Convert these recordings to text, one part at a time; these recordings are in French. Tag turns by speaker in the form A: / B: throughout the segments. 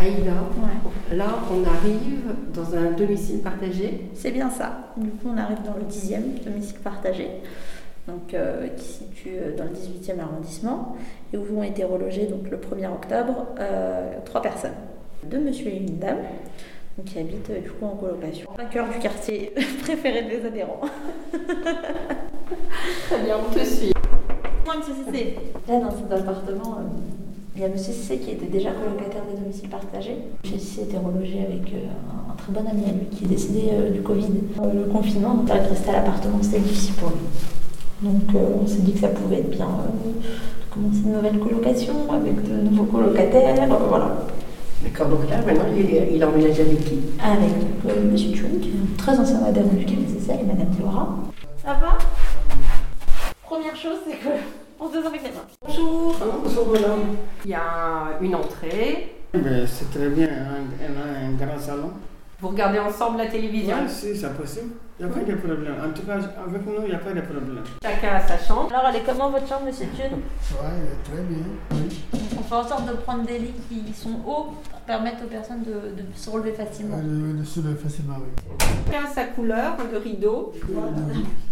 A: Aïda,
B: Ouais.
A: là on arrive dans un domicile partagé.
B: C'est bien ça. Du coup, on arrive dans le 10e domicile partagé, donc, euh, qui se situe euh, dans le 18e arrondissement, et où ont été relogés donc, le 1er octobre euh, trois personnes. Deux monsieur et une dame, donc, qui habitent du coup en colocation. En cœur du quartier préféré des adhérents.
A: Très bien, on te suit.
B: Moi, monsieur Cissé. Là, dans cet appartement, euh, il y a monsieur Cissé qui était déjà colocataire des domiciles partagés. Monsieur Cissé était relogé avec euh, un, très bon ami à lui qui est décédé euh, du Covid. Euh, le confinement, donc, de rester à l'appartement, c'était difficile pour lui. Donc, on s'est dit que ça pouvait être bien de commencer une nouvelle colocation avec de nouveaux colocataires. voilà.
A: D'accord, donc là maintenant il, il emménage avec qui?
B: Avec donc, euh, monsieur Chun, qui est un très ancien adhérent du KBCC, et madame Laura. Ça va? Première chose, c'est que on se désinfecte les mains.
A: Bonjour. Bonjour madame. Il y a une entrée.
C: C'est très bien, hein. elle a un grand salon.
A: Vous regardez ensemble la télévision.
C: Oui, si, c'est possible. Il n'y a pas de problème. En tout cas, avec nous, il n'y a pas de problème.
A: Chacun a sa chambre.
B: Alors, elle est comment votre chambre, monsieur Chun
C: Oui, elle est très bien. Oui.
B: On fait en sorte de prendre des lits qui sont hauts, pour permettre aux personnes de, de se relever facilement.
C: Elle est dessus facilement, oui.
A: Chacun a sa couleur de rideau.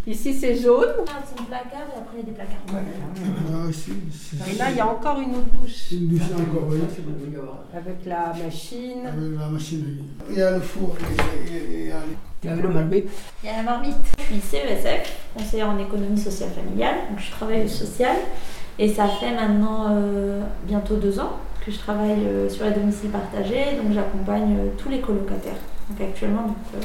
A: Ici c'est jaune.
B: Ah, c'est placard et après il y a des placards.
C: Ah,
A: Et là il y a encore une autre douche.
C: Une douche encore, oui.
A: Avec la machine.
C: Avec la machine, oui. Il y a le four, il y a- il y a-
B: Il y a la marmite. Je suis CESF, conseillère en économie sociale familiale, donc je travaille au social. Et ça fait maintenant euh, bientôt deux ans que je travaille euh, sur les domiciles partagés, donc j'accompagne euh, tous les colocataires. Donc actuellement, donc, euh,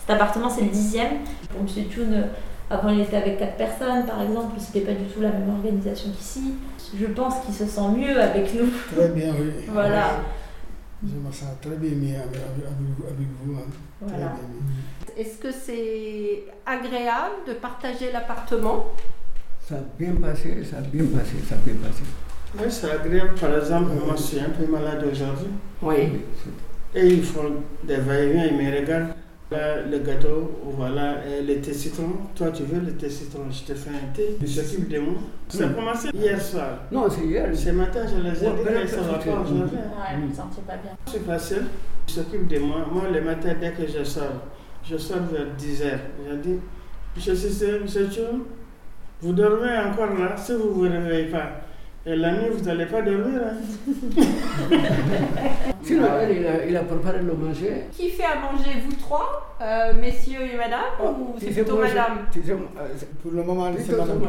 B: cet appartement c'est le dixième. Pour M. Thune, euh, avant il était avec quatre personnes par exemple, c'était pas du tout la même organisation qu'ici. Je pense qu'il se sent mieux avec nous.
C: Très bien, oui.
B: Voilà.
C: Je me sens très bien mis avec, avec, avec vous- hein. Très
B: Voilà.
C: bien.
A: Est-ce que c'est agréable de partager l'appartement?
D: Ça a bien passé, ça a bien passé, ça a bien passé.
C: Oui, c'est agréable. Par exemple, moi, je suis un peu malade aujourd'hui.
A: Oui.
C: Et ils font des va-et-vient, ils me regardent. Là, le gâteau, voilà, et le thé citron. Toi, tu veux le thé citron? Je te fais un thé. Ils s'occupent de moi. Ça a
D: Mm.
C: commencé hier soir.
D: Non, c'est hier.
C: Ce matin, je les ai
D: Ouais,
C: dit
D: ben,
C: que ça va
D: c'est-
C: pas aujourd'hui.
B: Ouais, je me sentais pas bien.
C: C'est facile. Ils s'occupent de moi. Moi, le matin, dès que je sors, je sors vers 10h. Je dis, Monsieur Cissé, Monsieur Chou, vous dormez encore là? Si vous ne vous réveillez pas. Et la nuit, vous n'allez pas dormir. hein.
D: Il a, il a préparé le manger.
A: Qui fait à manger vous trois, euh, messieurs et madame, ou c'est plutôt
D: moi,
A: madame
D: tu sais, euh, c'est-
C: Pour le moment,
D: c'est
C: madame.
D: Moi,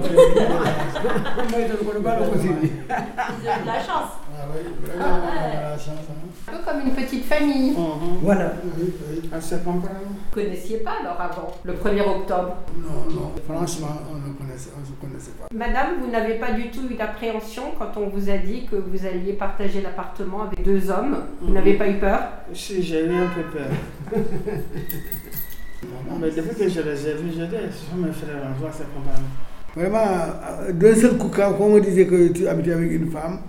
D: je ne connais pas la cuisine.
B: Ils ont de la chance.
C: Ah oui, vraiment, on a la chance. hein.
A: Un peu comme une petite famille.
C: Mhm.
D: Voilà.
C: Oui, oui. Ah.
A: Vous ne connaissiez pas alors avant, le 1er octobre?
C: Non, non. Franchement, on ne connaissait, on se connaissait pas.
A: Madame, vous n'avez pas du tout eu quand on vous a dit que vous alliez partager l'appartement avec deux hommes Vous
C: Mhm.
A: n'avez pas eu peur?
C: Si, j'ai eu un peu peur. Mais depuis que je les ai vus, je dis, ce sont mes frères, on voit c'est comprendre. Vraiment, euh, d'un seul coup, quand on me disait que tu habitais avec une femme,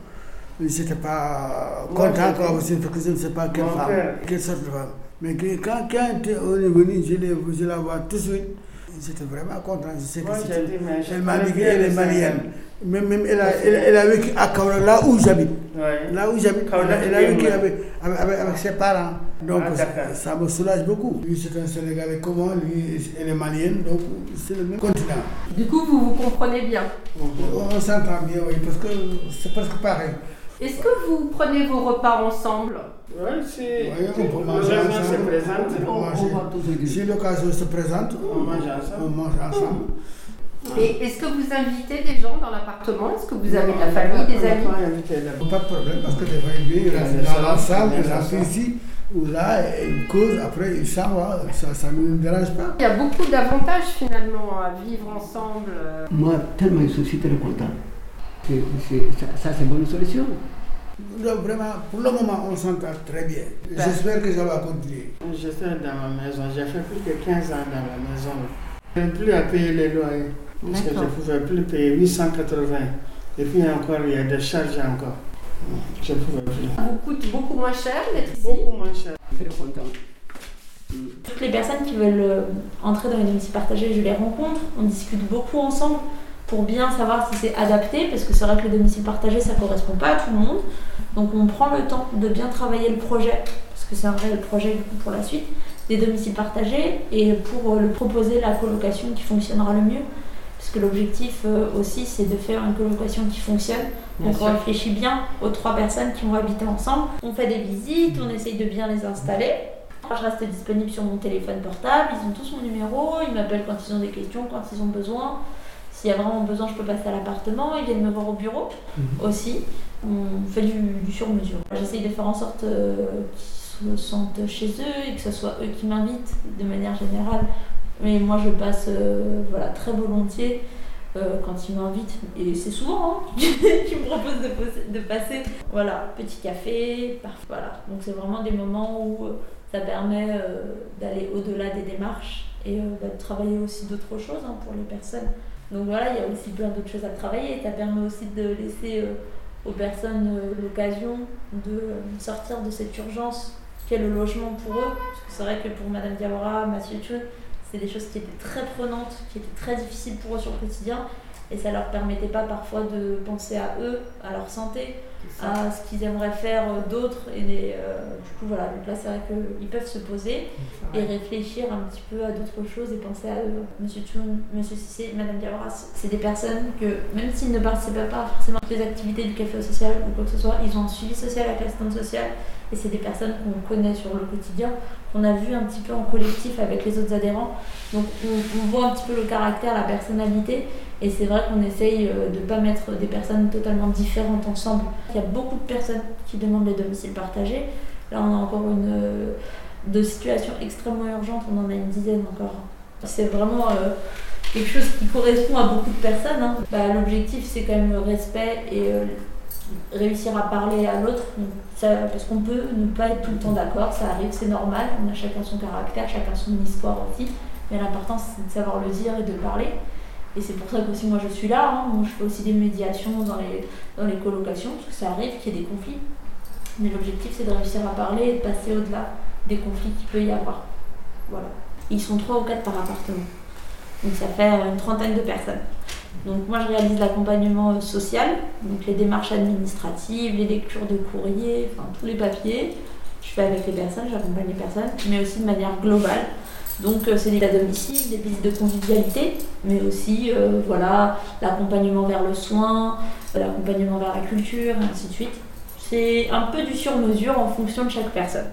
C: j'étais pas
A: Moi,
C: content, parce que je ne sais pas quelle
A: Mon
C: femme, quelle sorte de femme. Mais que- quand, quand on est venu, je, l'ai- je la vois tout de suite, j'étais vraiment content. Je sais que
A: Moi, dit, mais
C: elle m'a dit qu'elle est. Même, même elle, a, elle, elle a vécu à Kaola, là où j'habite.
A: Ouais.
C: Là où j'habite, elle, a- elle a
A: bien,
C: vécu avec, avec, avec- avec ses parents. Donc
A: Ah,
C: ça, me soulage beaucoup. Lui, c'est un Sénégalais comme moi, lui, elle est malienne, donc c'est le même continent.
A: Du coup, vous vous comprenez bien?
C: On, on s'entend bien, oui, parce que c'est presque pareil.
A: Est-ce que vous prenez vos repas ensemble?
C: Oui, c'est. On peut manger ensemble.
A: se présente.
C: On Si l'occasion se présente, on mange ensemble. On mange ensemble.
A: Et est-ce que vous invitez des gens dans l'appartement? Est-ce que vous avez de la famille, des amis?
C: Pas de problème, parce que des fois, reste dans la salle, il reste ici, ou là, il cause, après, il s'en va. Ça, ça ne nous dérange pas.
A: Il y a beaucoup d'avantages finalement à vivre ensemble. euh.
D: Moi, tellement je suis très content. C'est- c'est- ça, ça, c'est une bonne solution.
C: Donc, vraiment, pour le moment, on s'entend très bien. J'espère que ça va continuer. J'étais dans ma maison, j'ai fait plus que 15 ans dans la maison. Je n'ai plus à payer les loyers, parce que je ne pouvais plus payer 880. Et puis encore, il y a des charges encore. Je ne pouvais plus.
A: Ça vous coûte beaucoup moins cher d'être ici
C: Beaucoup moins cher.
D: Très content.
B: Toutes les personnes qui veulent euh, entrer dans les domiciles partagés, je les rencontre, on discute beaucoup ensemble pour bien savoir si c'est adapté, parce que c'est vrai que les domiciles partagés, ça correspond pas à tout le monde. Donc on prend le temps de bien travailler le projet, parce que c'est un réel projet pour la suite, des domiciles partagés et pour le proposer la colocation qui fonctionnera le mieux. Parce que l'objectif aussi c'est de faire une colocation qui fonctionne. Donc on réfléchit bien aux trois personnes qui vont habiter ensemble. On fait des visites, on essaye de bien les installer. Je reste disponible sur mon téléphone portable, ils ont tous mon numéro, ils m'appellent quand ils ont des questions, quand ils ont besoin. S'il y a vraiment besoin, je peux passer à l'appartement, ils viennent me voir au bureau mhm. aussi. On fait du, sur-mesure. J'essaye de faire en sorte euh, qu'ils se sentent chez eux et que ce soit eux qui m'invitent de manière générale. Mais moi, je passe euh, voilà, très volontiers euh, quand ils m'invitent. Et c'est souvent hein, qu'ils me proposent de, passer. Voilà, petit café, parfois. Voilà. Donc c'est vraiment des moments où ça permet euh, d'aller au-delà des démarches et euh, bah, de travailler aussi d'autres choses hein, pour les personnes. Donc voilà, il y a aussi plein d'autres choses à travailler. Ça permet aussi de laisser euh, aux personnes l'occasion de sortir de cette urgence qu'est le logement pour eux. Parce que c'est vrai que pour Madame Diawara, Mathieu Thun, c'est des choses qui étaient très prenantes, qui étaient très difficiles pour eux sur le quotidien. Et ça leur permettait pas parfois de penser à eux, à leur santé, à ce qu'ils aimeraient faire euh, d'autres. Et euh, du coup, voilà, donc là, c'est vrai qu'ils peuvent se poser et réfléchir un petit peu à d'autres choses et penser à eux. Monsieur Tchoun, Monsieur Cissé, Madame Diawara, c'est des personnes que, même s'ils ne participent pas forcément à des activités du café social ou quoi que ce soit, ils ont un suivi social avec l'assistante sociale et c'est des personnes qu'on connaît sur le quotidien, qu'on a vu un petit peu en collectif avec les autres adhérents. Donc on, voit un petit peu le caractère, la personnalité, et c'est vrai qu'on essaye euh, de ne pas mettre des personnes totalement différentes ensemble. Il y a beaucoup de personnes qui demandent les domiciles partagés. Là, on a encore une euh, de situations extrêmement urgentes, on en a une dizaine encore. C'est vraiment euh, quelque chose qui correspond à beaucoup de personnes. Hein. Bah, l'objectif, c'est quand même le respect et réussir à parler à l'autre. Parce qu'on peut ne pas être tout le temps d'accord, ça arrive, c'est normal. On a chacun son caractère, chacun son histoire aussi. Mais l'important, c'est de savoir le dire et de parler. Et c'est pour ça que aussi moi je suis là. Hein. Je fais aussi des médiations dans les, dans les colocations, parce que ça arrive qu'il y ait des conflits. Mais l'objectif, c'est de réussir à parler et de passer au-delà des conflits qu'il peut y avoir. Voilà. Ils sont trois ou quatre par appartement. Donc ça fait une trentaine de personnes. Donc moi je réalise l'accompagnement euh, social, donc les démarches administratives, les lectures de courrier, enfin tous les papiers. Je fais avec les personnes, j'accompagne les personnes, mais aussi de manière globale. Donc euh, c'est des à domicile, des visites de convivialité, mais aussi euh, voilà l'accompagnement vers le soin, l'accompagnement vers la culture, et ainsi de suite. C'est un peu du sur-mesure en fonction de chaque personne.